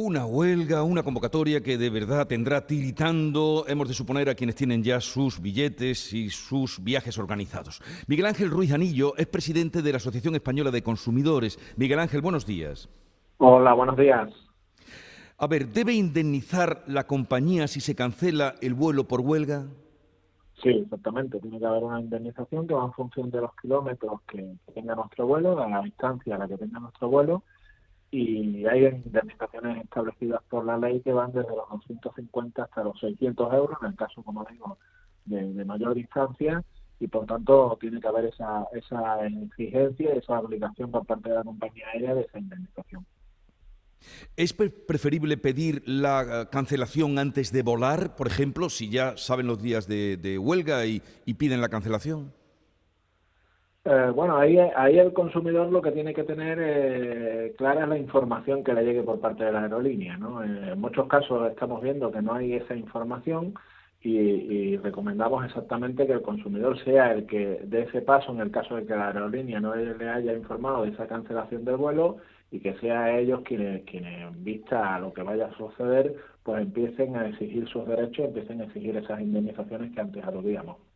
Una huelga, una convocatoria que de verdad tendrá tiritando, hemos de suponer, a quienes tienen ya sus billetes y sus viajes organizados. Miguel Ángel Ruiz Anillo es presidente de la Asociación Española de Consumidores. Miguel Ángel, buenos días. Hola, buenos días. A ver, ¿debe indemnizar la compañía si se cancela el vuelo por huelga? Sí, exactamente. Tiene que haber una indemnización que va en función de los kilómetros que, tenga nuestro vuelo, de la distancia a la que tenga nuestro vuelo, y hay indemnizaciones establecidas por la ley que van desde los 250 hasta los 600 euros, en el caso, como digo, de, mayor distancia, y por tanto tiene que haber esa, esa exigencia, esa obligación por parte de la compañía aérea de esa indemnización. ¿Es preferible pedir la eh, cancelación antes de volar, por ejemplo, si ya saben los días de, huelga y, piden la cancelación? Eh, bueno, ahí, ahí el consumidor lo que tiene que tener eh, clara es la información que le llegue por parte de la aerolínea. ¿no? en muchos casos estamos viendo que no hay esa información y, recomendamos exactamente que el consumidor sea el que dé ese paso en el caso de que la aerolínea no le haya informado de esa cancelación del vuelo y que sea ellos quienes, quienes en vista a lo que vaya a suceder, pues empiecen a exigir sus derechos, empiecen a exigir esas indemnizaciones que antes aludíamos.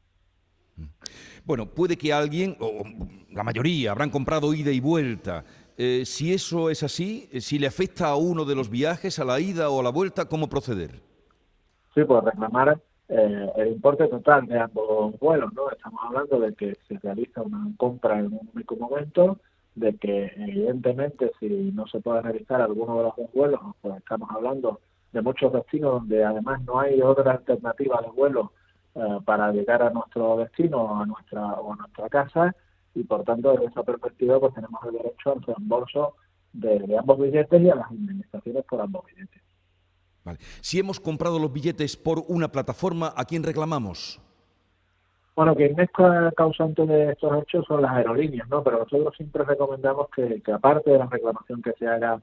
Bueno, puede que alguien, o la mayoría, habrán comprado ida y vuelta. Eh, si eso es así, eh, si le afecta a uno de los viajes, a la ida o a la vuelta, ¿cómo proceder? Sí, pues reclamar eh, el importe total de ambos vuelos, ¿no? Estamos hablando de que se realiza una compra en un único momento, de que evidentemente si no se puede realizar alguno de los dos vuelos, pues estamos hablando de muchos destinos donde además no hay otra alternativa de vuelo eh, para llegar a nuestro destino o a nuestra, o a nuestra casa y por tanto desde esa perspectiva pues tenemos el derecho al reembolso de, de ambos billetes y a las indemnizaciones por ambos billetes. Vale. Si hemos comprado los billetes por una plataforma, ¿a quién reclamamos? Bueno, quien es causante de estos hechos son las aerolíneas, ¿no? Pero nosotros siempre recomendamos que, aparte de la reclamación que se haga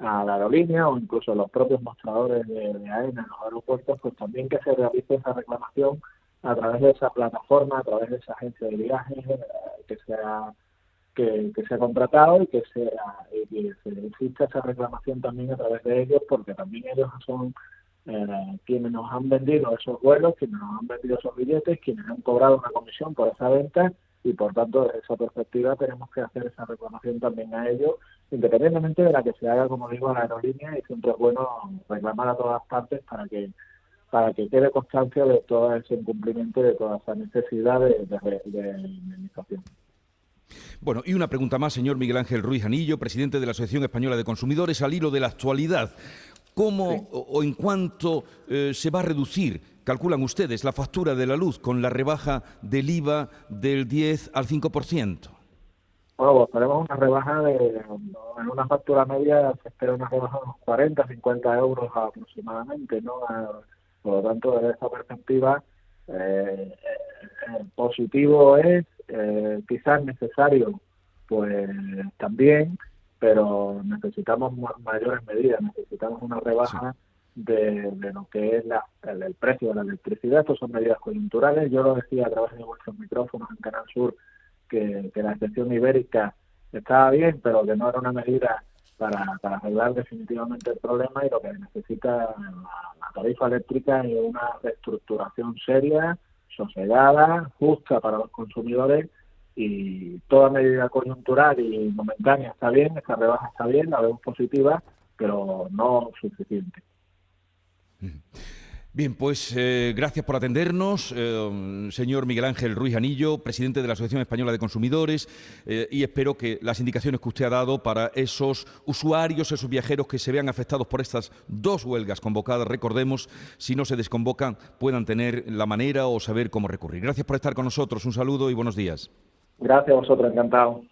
a la aerolínea o incluso a los propios mostradores de, de AENA en los aeropuertos, pues también que se realice esa reclamación a través de esa plataforma, a través de esa agencia de viajes eh, que sea que, que se ha contratado y que, sea, y que se exista esa reclamación también a través de ellos, porque también ellos son eh, quienes nos han vendido esos vuelos, quienes nos han vendido esos billetes, quienes han cobrado una comisión por esa venta y por tanto desde esa perspectiva tenemos que hacer esa reclamación también a ellos, independientemente de la que se haga, como digo, a la aerolínea y siempre es bueno reclamar a todas partes para que para que quede constancia de todo ese incumplimiento y de toda esa necesidad de, de indemnización. Bueno, y una pregunta más, señor Miguel Ángel Ruiz Anillo, presidente de la Asociación Española de Consumidores, al hilo de la actualidad. ¿Cómo o, en cuánto eh, se va a reducir, calculan ustedes, la factura de la luz con la rebaja del IVA del 10 al 5%? Bueno, pues tenemos una rebaja de, en una factura media se espera una rebaja de unos 40, 50 euros aproximadamente, ¿no? Por lo tanto, desde esa perspectiva, eh positivo es, eh, quizás necesario, pues también, pero necesitamos mayores medidas, necesitamos una rebaja de, lo que es la, el, precio de la electricidad. Estas son medidas coyunturales. Yo lo decía a través de vuestros micrófonos en Canal Sur que, la excepción ibérica estaba bien, pero que no era una medida para, para arreglar definitivamente el problema y lo que necesita la, tarifa eléctrica es una reestructuración seria, sosegada, justa para los consumidores y toda medida coyuntural y momentánea está bien, esta rebaja está bien, la vemos positiva, pero no suficiente. Bien, pues eh, gracias por atendernos, eh, señor Miguel Ángel Ruiz Anillo, presidente de la Asociación Española de Consumidores, eh, y espero que las indicaciones que usted ha dado para esos usuarios, esos viajeros que se vean afectados por estas dos huelgas convocadas, recordemos, si no se desconvocan, puedan tener la manera o saber cómo recurrir. Gracias por estar con nosotros, un saludo y buenos días. Gracias a vosotros, encantado.